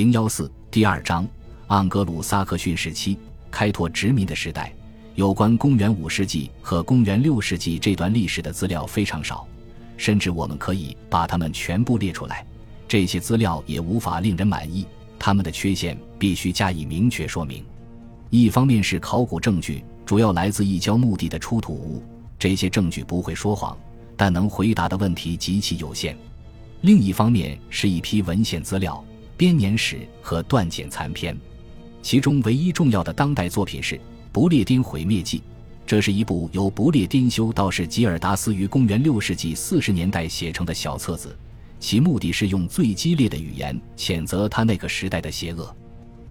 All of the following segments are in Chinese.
零幺四第二章，盎格鲁撒克逊时期开拓殖民的时代。有关公元五世纪和公元六世纪这段历史的资料非常少，甚至我们可以把它们全部列出来。这些资料也无法令人满意，他们的缺陷必须加以明确说明。一方面是考古证据主要来自异教墓地的出土物，这些证据不会说谎，但能回答的问题极其有限；另一方面是一批文献资料。编年史和断简残篇，其中唯一重要的当代作品是《不列颠毁灭记》，这是一部由不列颠修道士吉尔达斯于公元六世纪四十年代写成的小册子，其目的是用最激烈的语言谴责他那个时代的邪恶。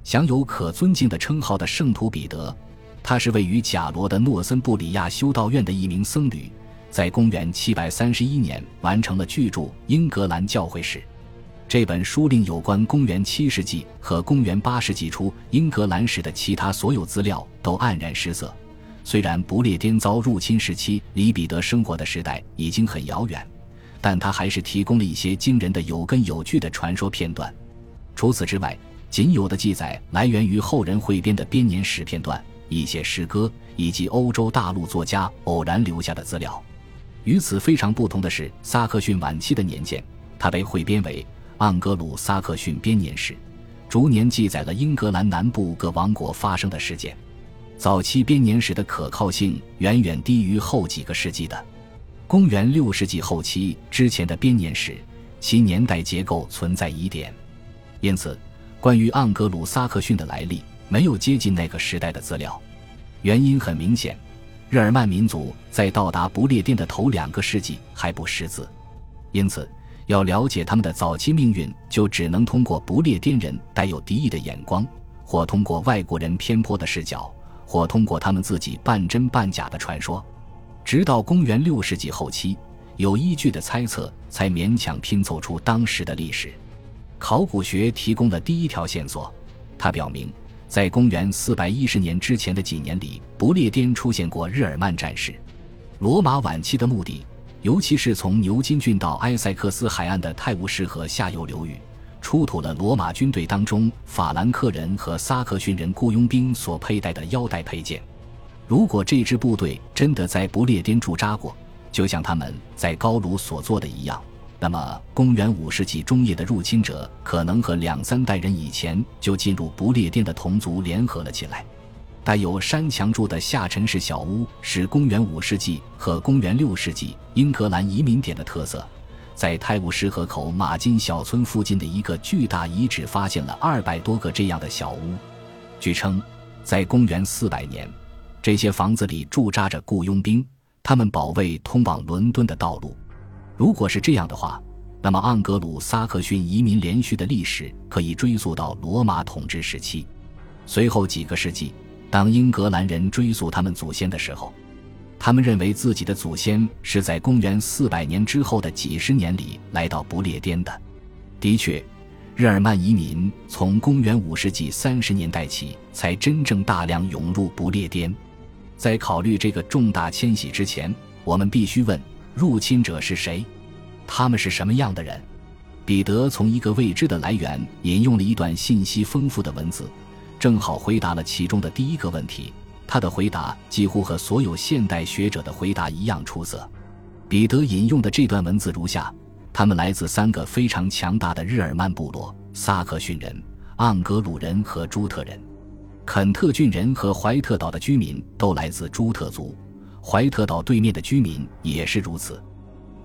享有可尊敬的称号的圣徒彼得，他是位于贾罗的诺森布里亚修道院的一名僧侣，在公元七百三十一年完成了巨著《英格兰教会史》。这本书令有关公元七世纪和公元八世纪初英格兰史的其他所有资料都黯然失色。虽然不列颠遭入侵时期离彼得生活的时代已经很遥远，但他还是提供了一些惊人的有根有据的传说片段。除此之外，仅有的记载来源于后人汇编的编年史片段、一些诗歌以及欧洲大陆作家偶然留下的资料。与此非常不同的是，萨克逊晚期的年鉴，它被汇编为。盎格鲁撒克逊编年史逐年记载了英格兰南部各王国发生的事件。早期编年史的可靠性远远低于后几个世纪的。公元六世纪后期之前的编年史，其年代结构存在疑点，因此关于盎格鲁撒克逊的来历没有接近那个时代的资料。原因很明显，日耳曼民族在到达不列颠的头两个世纪还不识字，因此。要了解他们的早期命运，就只能通过不列颠人带有敌意的眼光，或通过外国人偏颇的视角，或通过他们自己半真半假的传说。直到公元六世纪后期，有依据的猜测才勉强拼凑出当时的历史。考古学提供了第一条线索，它表明，在公元四百一十年之前的几年里，不列颠出现过日耳曼战士。罗马晚期的墓地。尤其是从牛津郡到埃塞克斯海岸的泰晤士河下游流域，出土了罗马军队当中法兰克人和萨克逊人雇佣兵所佩戴的腰带配件。如果这支部队真的在不列颠驻扎过，就像他们在高卢所做的一样，那么公元五世纪中叶的入侵者可能和两三代人以前就进入不列颠的同族联合了起来。带有山墙柱的下沉式小屋是公元五世纪和公元六世纪英格兰移民点的特色。在泰晤士河口马金小村附近的一个巨大遗址发现了二百多个这样的小屋。据称，在公元四百年，这些房子里驻扎着雇佣兵，他们保卫通往伦敦的道路。如果是这样的话，那么盎格鲁撒克逊移民连续的历史可以追溯到罗马统治时期。随后几个世纪。当英格兰人追溯他们祖先的时候，他们认为自己的祖先是在公元四百年之后的几十年里来到不列颠的。的确，日耳曼移民从公元五世纪三十年代起才真正大量涌入不列颠。在考虑这个重大迁徙之前，我们必须问：入侵者是谁？他们是什么样的人？彼得从一个未知的来源引用了一段信息丰富的文字。正好回答了其中的第一个问题。他的回答几乎和所有现代学者的回答一样出色。彼得引用的这段文字如下：他们来自三个非常强大的日耳曼部落——萨克逊人、盎格鲁人和朱特人。肯特郡人和怀特岛的居民都来自朱特族，怀特岛对面的居民也是如此。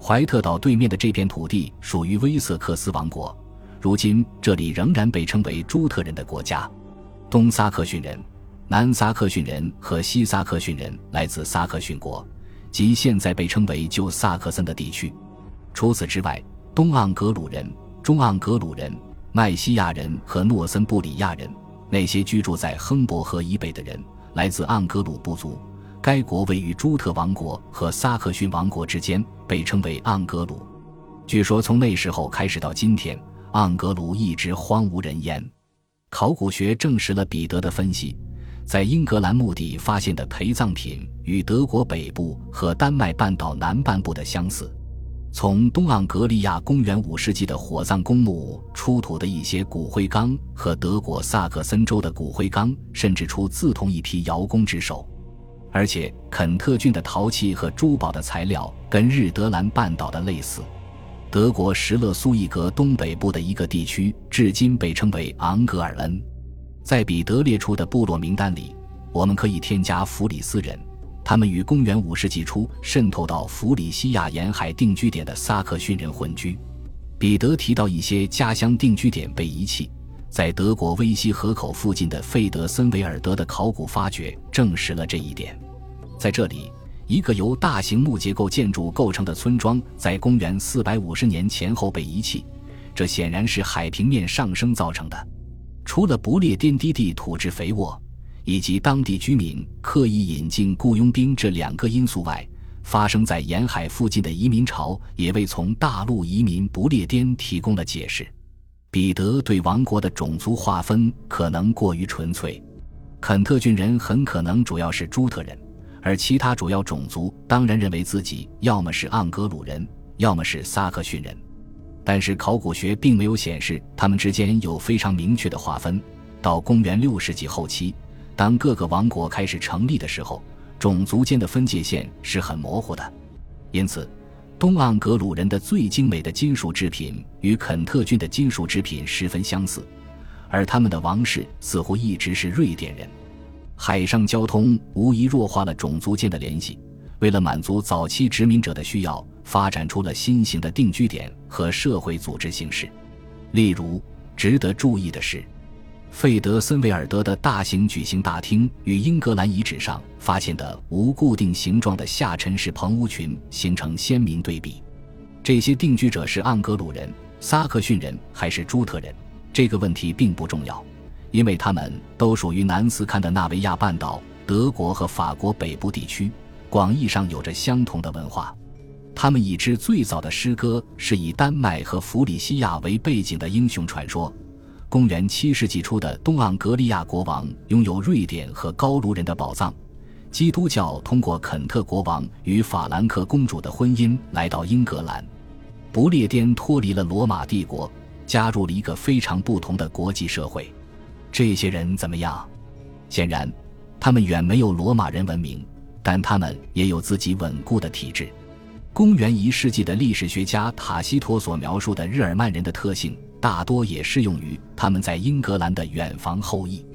怀特岛对面的这片土地属于威瑟克斯王国，如今这里仍然被称为朱特人的国家。东萨克逊人、南萨克逊人和西萨克逊人来自萨克逊国，即现在被称为旧萨克森的地区。除此之外，东盎格鲁人、中盎格鲁人、麦西亚人和诺森布里亚人，那些居住在亨伯河以北的人，来自盎格鲁部族。该国位于朱特王国和萨克逊王国之间，被称为盎格鲁。据说从那时候开始到今天，盎格鲁一直荒无人烟。考古学证实了彼得的分析，在英格兰墓地发现的陪葬品与德国北部和丹麦半岛南半部的相似。从东盎格利亚公元五世纪的火葬公墓出土的一些骨灰缸和德国萨克森州的骨灰缸，甚至出自同一批窑工之手。而且，肯特郡的陶器和珠宝的材料跟日德兰半岛的类似。德国石勒苏伊格东北部的一个地区，至今被称为昂格尔恩。在彼得列出的部落名单里，我们可以添加弗里斯人，他们与公元五世纪初渗透到弗里西亚沿海定居点的萨克逊人混居。彼得提到一些家乡定居点被遗弃。在德国威西河口附近的费德森维尔德的考古发掘证实了这一点。在这里，一个由大型木结构建筑构成的村庄在公元450年前后被遗弃，这显然是海平面上升造成的。除了不列颠低地土质肥沃，以及当地居民刻意引进雇佣兵这两个因素外，发生在沿海附近的移民潮也为从大陆移民不列颠提供了解释。彼得对王国的种族划分可能过于纯粹，肯特郡人很可能主要是朱特人，而其他主要种族当然认为自己要么是盎格鲁人，要么是萨克逊人。但是考古学并没有显示他们之间有非常明确的划分。到公元六世纪后期，当各个王国开始成立的时候，种族间的分界线是很模糊的，因此。东盎格鲁人的最精美的金属制品与肯特郡的金属制品十分相似，而他们的王室似乎一直是瑞典人。海上交通无疑弱化了种族间的联系。为了满足早期殖民者的需要，发展出了新型的定居点和社会组织形式。例如，值得注意的是。费德森维尔德的大型举行大厅与英格兰遗址上发现的无固定形状的下沉式棚屋群形成鲜明对比。这些定居者是盎格鲁人、萨克逊人还是朱特人？这个问题并不重要，因为他们都属于南斯堪的纳维亚半岛、德国和法国北部地区，广义上有着相同的文化。他们已知最早的诗歌是以丹麦和弗里西亚为背景的英雄传说。公元七世纪初的东盎格利亚国王拥有瑞典和高卢人的宝藏。基督教通过肯特国王与法兰克公主的婚姻来到英格兰。不列颠脱离了罗马帝国，加入了一个非常不同的国际社会。这些人怎么样？显然，他们远没有罗马人文明，但他们也有自己稳固的体制。公元一世纪的历史学家塔西佗所描述的日耳曼人的特性。大多也适用于他们在英格兰的远房后裔。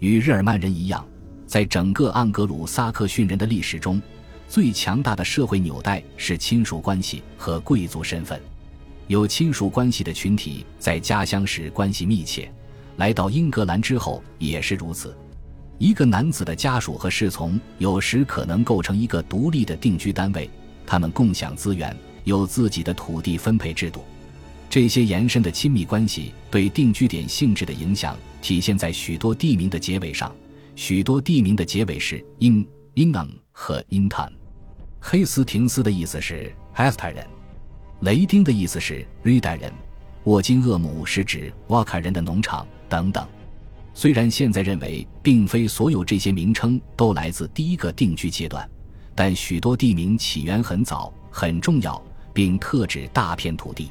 与日耳曼人一样，在整个盎格鲁撒克逊人的历史中，最强大的社会纽带是亲属关系和贵族身份。有亲属关系的群体在家乡时关系密切，来到英格兰之后也是如此。一个男子的家属和侍从有时可能构成一个独立的定居单位，他们共享资源，有自己的土地分配制度。这些延伸的亲密关系对定居点性质的影响体现在许多地名的结尾上。许多地名的结尾是 in、inan 和 intan。黑斯廷斯的意思是 h 斯 s 人，雷丁的意思是 rida 人，沃金厄姆是指瓦卡人的农场等等。虽然现在认为并非所有这些名称都来自第一个定居阶段，但许多地名起源很早、很重要，并特指大片土地。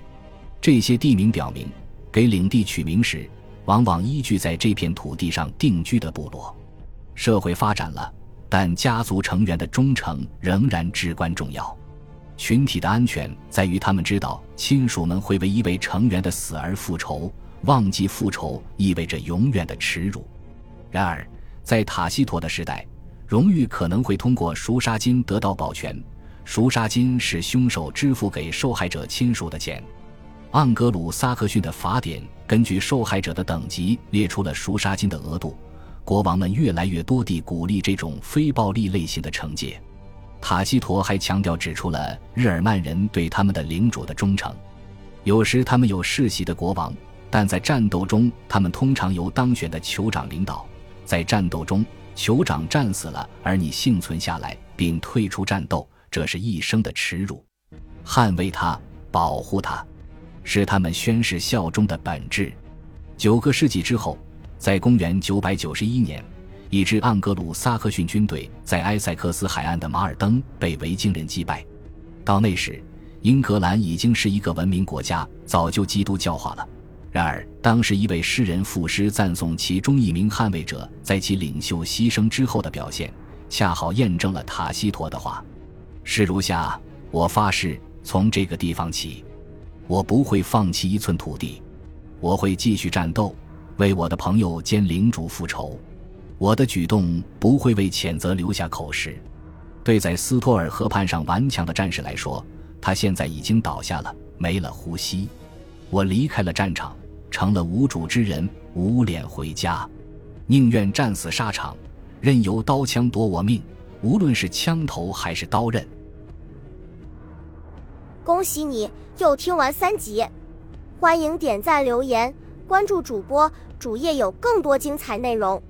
这些地名表明，给领地取名时，往往依据在这片土地上定居的部落。社会发展了，但家族成员的忠诚仍然至关重要。群体的安全在于他们知道亲属们会为一位成员的死而复仇。忘记复仇意味着永远的耻辱。然而，在塔西佗的时代，荣誉可能会通过赎杀金得到保全。赎杀金是凶手支付给受害者亲属的钱。盎格鲁撒克逊的法典根据受害者的等级列出了赎杀金的额度，国王们越来越多地鼓励这种非暴力类型的惩戒。塔西佗还强调指出了日耳曼人对他们的领主的忠诚，有时他们有世袭的国王，但在战斗中他们通常由当选的酋长领导。在战斗中，酋长战死了，而你幸存下来并退出战斗，这是一生的耻辱。捍卫他，保护他。是他们宣誓效忠的本质。九个世纪之后，在公元991年，一支盎格鲁撒克逊军队在埃塞克斯海岸的马尔登被维京人击败。到那时，英格兰已经是一个文明国家，早就基督教化了。然而，当时一位诗人赋诗赞颂其中一名捍卫者在其领袖牺牲之后的表现，恰好验证了塔西佗的话。诗如下：我发誓，从这个地方起，我不会放弃一寸土地，我会继续战斗，为我的朋友兼领主复仇。我的举动不会为谴责留下口实。对在斯托尔河畔上顽强的战士来说，他现在已经倒下了，没了呼吸。我离开了战场，成了无主之人，无脸回家，宁愿战死沙场，任由刀枪夺我命，无论是枪头还是刀刃。恭喜你又听完三集，欢迎点赞、留言、关注主播，主页有更多精彩内容。